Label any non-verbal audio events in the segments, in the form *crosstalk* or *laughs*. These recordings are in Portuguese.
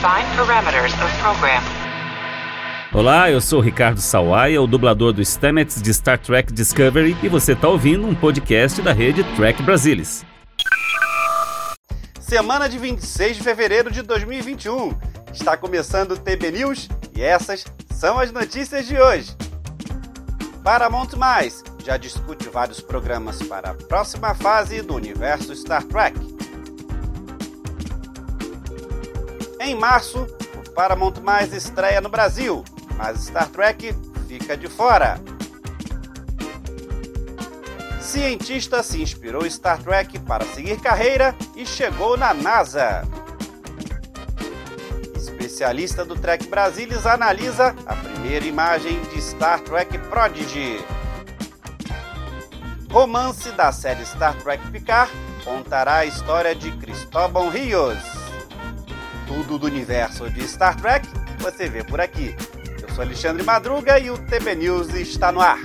Define parameters of program. Olá, eu sou Ricardo Sawaia, o dublador do Stamets de Star Trek Discovery, e você está ouvindo um podcast da rede Trek Brasilis. Semana de 26 de fevereiro de 2021. Está começando o TB News e essas são as notícias de hoje. Paramount Mais já discute vários programas para a próxima fase do universo Star Trek. Em março, o Paramount Mais estreia no Brasil, mas Star Trek fica de fora. Cientista se inspirou em Star Trek para seguir carreira e chegou na NASA. Especialista do Trek Brasilis analisa a primeira imagem de Star Trek Prodigy. Romance da série Star Trek Picard contará a história de Cristóbal Rios. Tudo do universo de Star Trek você vê por aqui. Eu sou Alexandre Madruga e o TB News está no ar.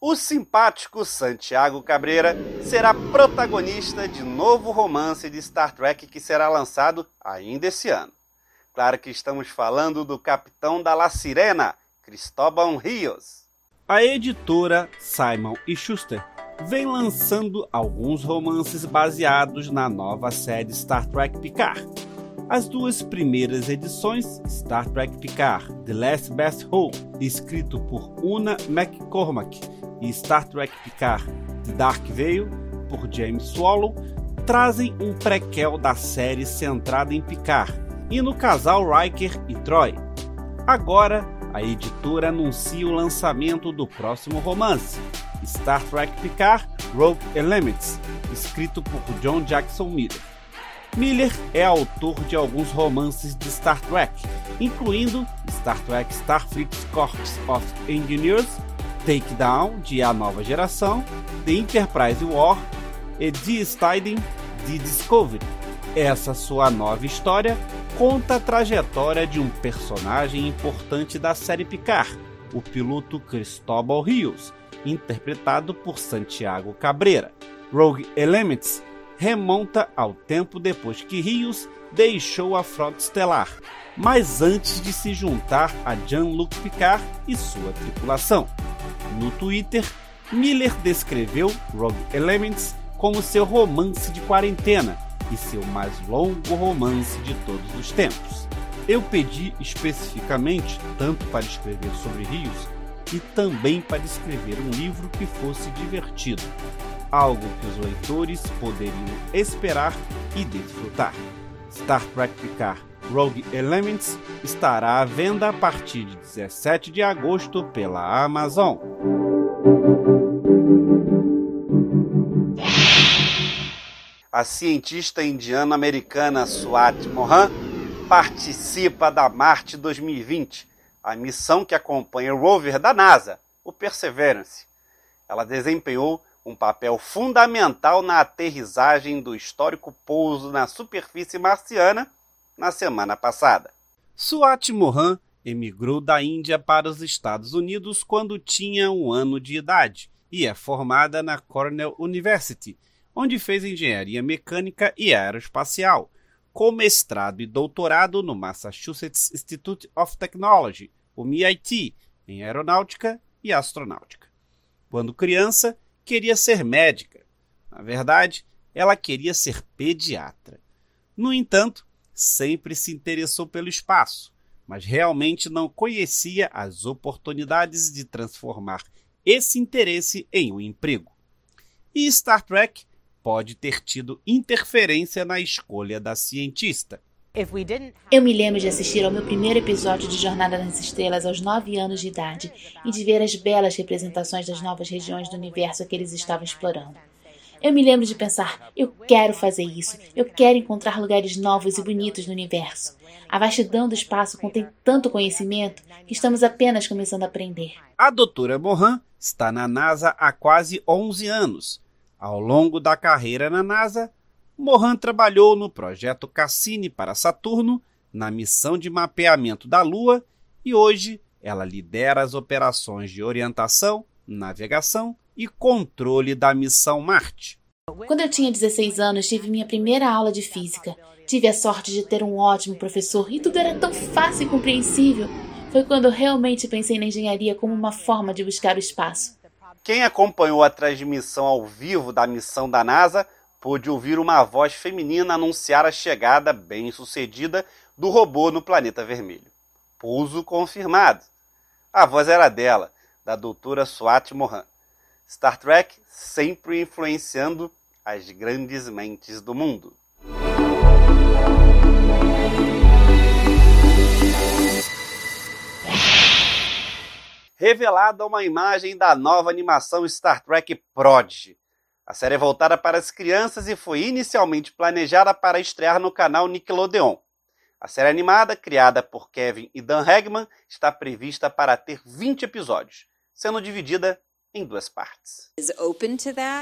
O simpático Santiago Cabreira será protagonista de novo romance de Star Trek que será lançado ainda esse ano. Claro que estamos falando do capitão da La Sirena, Cristóbal Rios. A editora Simon Schuster vem lançando alguns romances baseados na nova série Star Trek Picard. As duas primeiras edições, Star Trek Picard The Last Best Hope, escrito por Una McCormack, e Star Trek Picard The Dark Veil, por James Swallow, trazem um prequel da série centrada em Picard e no casal Riker e Troy. Agora, a editora anuncia o lançamento do próximo romance, Star Trek Picard Rogue Elements, escrito por John Jackson Miller. Miller é autor de alguns romances de Star Trek, incluindo Star Trek Starfleet Corps of Engineers, Takedown de A Nova Geração, The Enterprise War e The Stiding de Discovery. Essa sua nova história conta a trajetória de um personagem importante da série Picard, o piloto Cristóbal Rios, interpretado por Santiago Cabreira. Rogue Elements remonta ao tempo depois que Rios deixou a frota estelar, mas antes de se juntar a Jean-Luc Picard e sua tripulação. No Twitter, Miller descreveu Rogue Elements como seu romance de quarentena e seu mais longo romance de todos os tempos. Eu pedi especificamente tanto para escrever sobre rios e também para escrever um livro que fosse divertido, algo que os leitores poderiam esperar e desfrutar. Star Trek Picard Rogue Elements estará à venda a partir de 17 de agosto pela Amazon. A cientista indiana-americana Swati Mohan participa da Marte 2020, a missão que acompanha o rover da NASA, o Perseverance. Ela desempenhou um papel fundamental na aterrissagem do histórico pouso na superfície marciana na semana passada. Swati Mohan emigrou da Índia para os Estados Unidos quando tinha um ano de idade e é formada na Cornell University, onde fez engenharia mecânica e aeroespacial, com mestrado e doutorado no Massachusetts Institute of Technology, o MIT, em aeronáutica e astronáutica. Quando criança, queria ser médica. Na verdade, ela queria ser pediatra. No entanto, sempre se interessou pelo espaço, mas realmente não conhecia as oportunidades de transformar esse interesse em um emprego. E Star Trek pode ter tido interferência na escolha da cientista. Eu me lembro de assistir ao meu primeiro episódio de Jornada nas Estrelas aos nove anos de idade e de ver as belas representações das novas regiões do universo que eles estavam explorando. Eu me lembro de pensar: eu quero fazer isso, eu quero encontrar lugares novos e bonitos no universo. A vastidão do espaço contém tanto conhecimento que estamos apenas começando a aprender. A doutora Mohan está na NASA há quase 11 anos. Ao longo da carreira na NASA, Mohan trabalhou no projeto Cassini para Saturno, na missão de mapeamento da Lua e hoje ela lidera as operações de orientação, navegação e controle da missão Marte. Quando eu tinha 16 anos, tive minha primeira aula de física. Tive a sorte de ter um ótimo professor e tudo era tão fácil e compreensível. Foi quando eu realmente pensei na engenharia como uma forma de buscar o espaço. Quem acompanhou a transmissão ao vivo da missão da NASA pôde ouvir uma voz feminina anunciar a chegada bem-sucedida do robô no planeta vermelho. Pouso confirmado. A voz era dela, da doutora Swati Mohan. Star Trek sempre influenciando as grandes mentes do mundo. Revelada uma imagem da nova animação Star Trek Prodigy. A série é voltada para as crianças e foi inicialmente planejada para estrear no canal Nickelodeon. A série animada, criada por Kevin e Dan Hagman, está prevista para ter 20 episódios, sendo dividida em duas partes.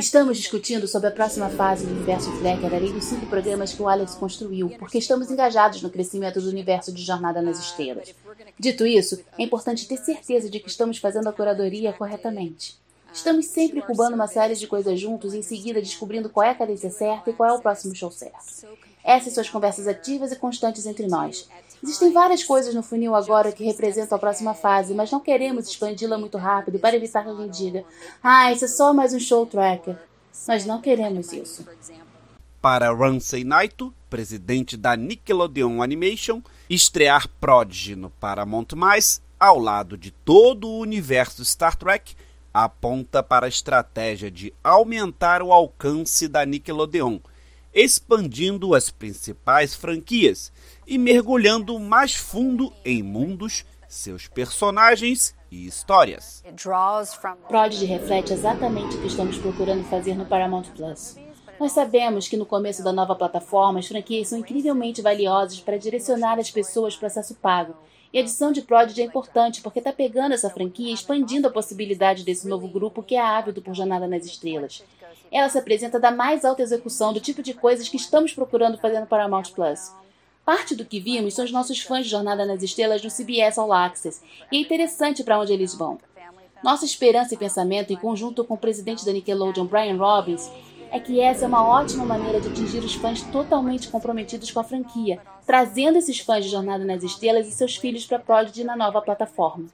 Estamos discutindo sobre a próxima fase do universo Flecker, além dos cinco programas que o Alex construiu, porque estamos engajados no crescimento do universo de Jornada nas Estrelas. Dito isso, é importante ter certeza de que estamos fazendo a curadoria corretamente. Estamos sempre cubando uma série de coisas juntos e em seguida descobrindo qual é a cadência certa e qual é o próximo show certo. Essas são as conversas ativas e constantes entre nós. Existem várias coisas no funil agora que representam a próxima fase, mas não queremos expandi-la muito rápido para evitar que alguém diga: Ah, isso é só mais um show tracker. Nós não queremos isso. Para Ramsey Naito, presidente da Nickelodeon Animation, estrear Prodigy no Paramount+, ao lado de todo o universo Star Trek, aponta para a estratégia de aumentar o alcance da Nickelodeon, expandindo as principais franquias e mergulhando mais fundo em mundos, seus personagens e histórias. Prodigy reflete exatamente o que estamos procurando fazer no Paramount Plus. Nós sabemos que no começo da nova plataforma as franquias são incrivelmente valiosas para direcionar as pessoas para acesso pago. E a adição de Prodigy é importante porque está pegando essa franquia e expandindo a possibilidade desse novo grupo que é ávido por Jornada nas Estrelas. Ela se apresenta da mais alta execução do tipo de coisas que estamos procurando fazer no Paramount Plus. Parte do que vimos são os nossos fãs de Jornada nas Estrelas no CBS All Access, e é interessante para onde eles vão. Nossa esperança e pensamento, em conjunto com o presidente da Nickelodeon, Brian Robbins, é que essa é uma ótima maneira de atingir os fãs totalmente comprometidos com a franquia, trazendo esses fãs de Jornada nas Estrelas e seus filhos para Prodigy na nova plataforma.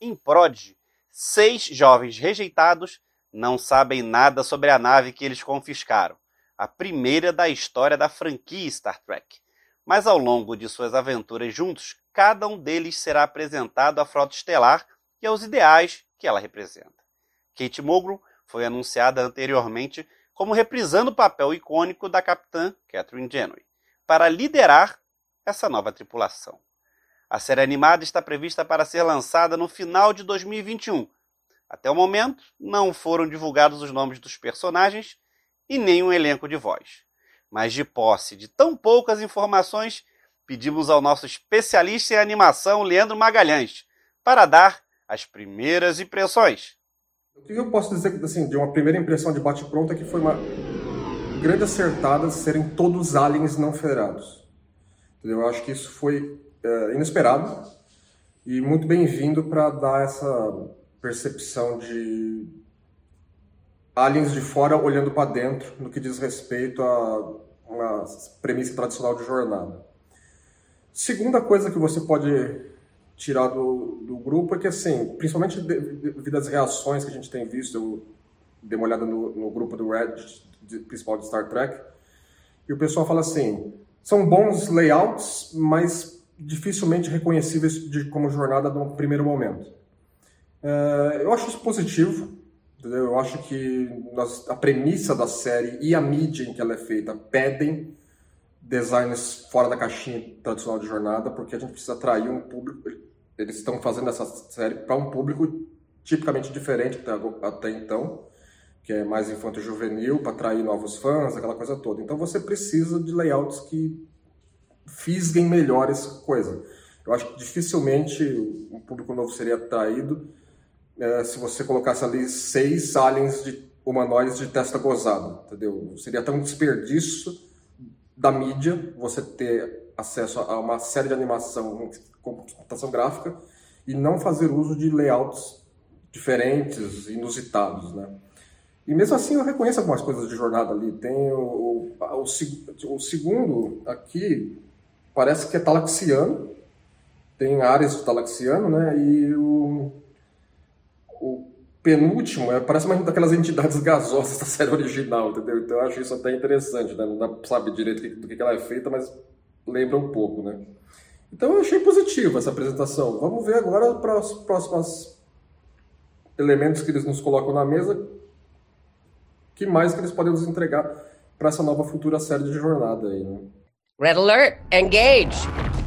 Em Prodigy, seis jovens rejeitados não sabem nada sobre a nave que eles confiscaram, a primeira da história da franquia Star Trek mas ao longo de suas aventuras juntos, cada um deles será apresentado à frota estelar e aos ideais que ela representa. Kate Mulgrew foi anunciada anteriormente como reprisando o papel icônico da capitã Catherine Janeway, para liderar essa nova tripulação. A série animada está prevista para ser lançada no final de 2021. Até o momento, não foram divulgados os nomes dos personagens e nem um elenco de voz mas de posse de tão poucas informações, pedimos ao nosso especialista em animação, Leandro Magalhães, para dar as primeiras impressões. O que eu posso dizer assim, de uma primeira impressão de bate-pronto é que foi uma grande acertada serem todos aliens não federados. Eu acho que isso foi é, inesperado e muito bem-vindo para dar essa percepção de aliens de fora olhando para dentro no que diz respeito a uma premissa tradicional de jornada. Segunda coisa que você pode tirar do, do grupo é que, assim, principalmente devido às reações que a gente tem visto, eu dei uma olhada no, no grupo do Reddit, de, principal de Star Trek, e o pessoal fala assim, são bons layouts, mas dificilmente reconhecíveis de, como jornada no primeiro momento. Uh, eu acho isso positivo, Entendeu? Eu acho que nós, a premissa da série e a mídia em que ela é feita pedem designs fora da caixinha tradicional de jornada, porque a gente precisa atrair um público. Eles estão fazendo essa série para um público tipicamente diferente até, até então, que é mais infanto-juvenil, para atrair novos fãs, aquela coisa toda. Então você precisa de layouts que fisguem melhores coisa. Eu acho que dificilmente um público novo seria atraído é, se você colocasse ali seis aliens de humanoides de testa gozada, entendeu? Seria tão desperdício da mídia você ter acesso a uma série de animação com computação gráfica e não fazer uso de layouts diferentes, inusitados, né? E mesmo assim eu reconheço algumas coisas de jornada ali. Tem o, o, o, o segundo aqui, parece que é talaxiano, tem áreas de talaxiano, né? E o, o penúltimo é, parece uma daquelas entidades gasosas *laughs* da série original, entendeu? Então eu acho isso até interessante, né? Não dá pra saber direito do que, ela é feita, mas lembra um pouco, né? Então eu achei positivo essa apresentação. Vamos ver agora os próximos elementos que eles nos colocam na mesa, que mais que eles podem nos entregar para essa nova futura série de jornada aí, né? Red alert, engage.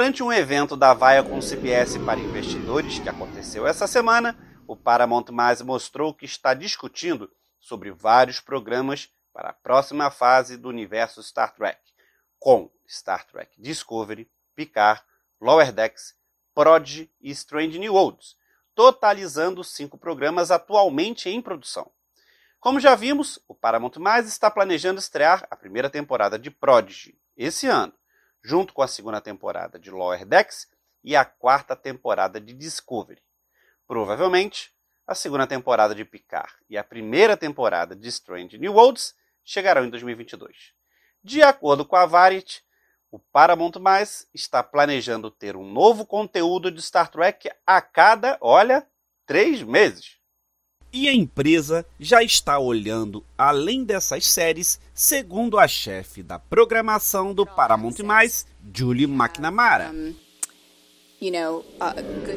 Durante um evento da Vaia com CBS para investidores que aconteceu essa semana, o Paramount Mais mostrou que está discutindo sobre vários programas para a próxima fase do universo Star Trek, com Star Trek Discovery, Picard, Lower Decks, Prodigy e Strange New Worlds, totalizando cinco programas atualmente em produção. Como já vimos, o Paramount Mais está planejando estrear a primeira temporada de Prodigy esse ano, junto com a segunda temporada de Lower Decks e a quarta temporada de Discovery. Provavelmente, a segunda temporada de Picard e a primeira temporada de Strange New Worlds chegarão em 2022. De acordo com a Variety, o Paramount Mais está planejando ter um novo conteúdo de Star Trek a cada, olha, três meses. E a empresa já está olhando além dessas séries, segundo a chefe da programação do Paramount Mais, Julie McNamara. Uh,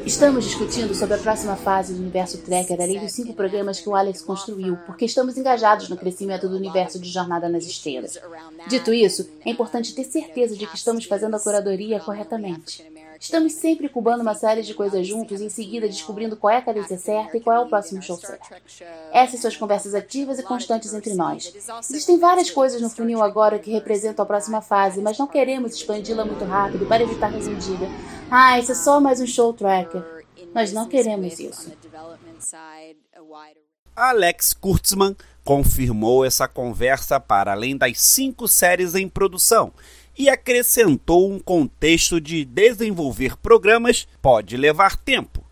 estamos discutindo sobre a próxima fase do universo Trekker, além dos cinco programas que o Alex construiu, porque estamos engajados no crescimento do universo de Jornada nas Estrelas. Dito isso, é importante ter certeza de que estamos fazendo a curadoria corretamente. Estamos sempre cubando uma série de coisas juntos e em seguida descobrindo qual é a cadência certa e qual é o próximo show certo. Essas são as conversas ativas e constantes entre nós. Existem várias coisas no funil agora que representam a próxima fase, mas não queremos expandi-la muito rápido para evitar que diga: ah, isso é só mais um show tracker. Nós não queremos isso. Alex Kurtzman confirmou essa conversa para além das cinco séries em produção e acrescentou um contexto de desenvolver programas pode levar tempo.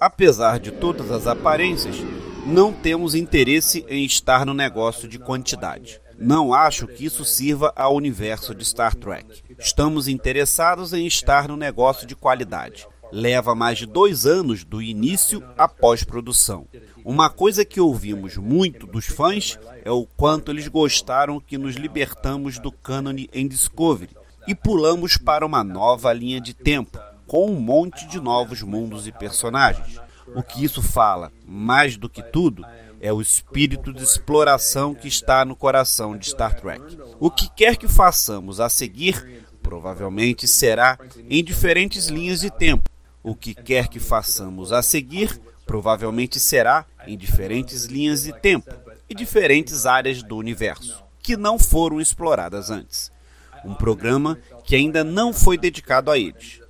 Apesar de todas as aparências, não temos interesse em estar no negócio de quantidade. Não acho que isso sirva ao universo de Star Trek. Estamos interessados em estar no negócio de qualidade. Leva mais de dois anos do início à pós-produção. Uma coisa que ouvimos muito dos fãs é o quanto eles gostaram que nos libertamos do cânone em Discovery e pulamos para uma nova linha de tempo, com um monte de novos mundos e personagens. O que isso fala, mais do que tudo, é o espírito de exploração que está no coração de Star Trek. O que quer que façamos a seguir, provavelmente será em diferentes linhas de tempo. O que quer que façamos a seguir, provavelmente será em diferentes linhas de tempo e diferentes áreas do universo, que não foram exploradas antes. Um programa que ainda não foi dedicado a eles.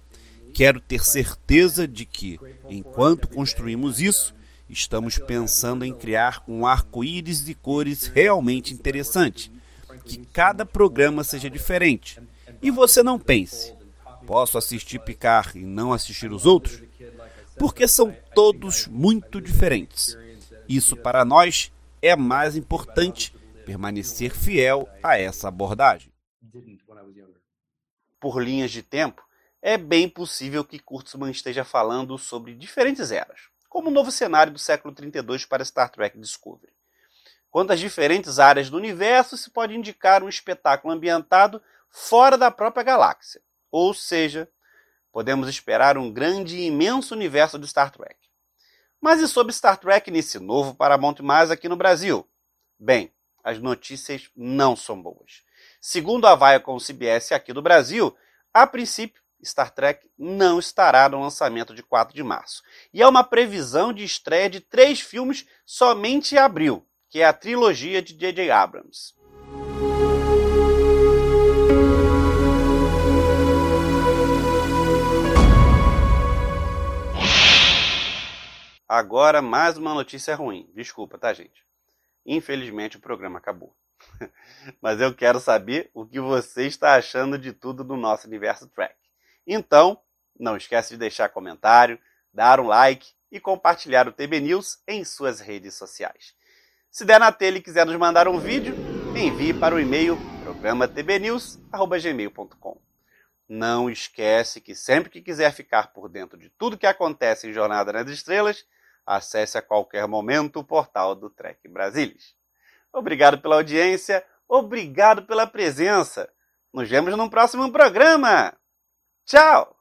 Quero ter certeza de que, enquanto construímos isso, estamos pensando em criar um arco-íris de cores realmente interessante, que cada programa seja diferente. E você não pense, posso assistir Picar e não assistir os outros? porque são todos muito diferentes. Isso para nós é mais importante permanecer fiel a essa abordagem. Por linhas de tempo, é bem possível que Kurtzman esteja falando sobre diferentes eras, como o novo cenário do século 32 para Star Trek Discovery. Quanto às diferentes áreas do universo, se pode indicar um espetáculo ambientado fora da própria galáxia, ou seja, podemos esperar um grande e imenso universo de Star Trek. Mas e sobre Star Trek nesse novo Paramount Mais aqui no Brasil? Bem, as notícias não são boas. Segundo a Viacom CBS aqui do Brasil, a princípio, Star Trek não estará no lançamento de 4 de março. E é uma previsão de estreia de três filmes somente em abril, que é a trilogia de J.J. Abrams. Agora, mais uma notícia ruim. Desculpa, tá, gente? Infelizmente o programa acabou. *laughs* Mas eu quero saber o que você está achando de tudo do nosso universo Track. Então, não esquece de deixar comentário, dar um like e compartilhar o TB News em suas redes sociais. Se der na telha e quiser nos mandar um vídeo, envie para o e-mail programatbnews@gmail.com. Não esquece que sempre que quiser ficar por dentro de tudo que acontece em Jornada nas Estrelas, acesse a qualquer momento o portal do Trek Brasilis. Obrigado pela audiência, obrigado pela presença. Nos vemos no próximo programa. Tchau!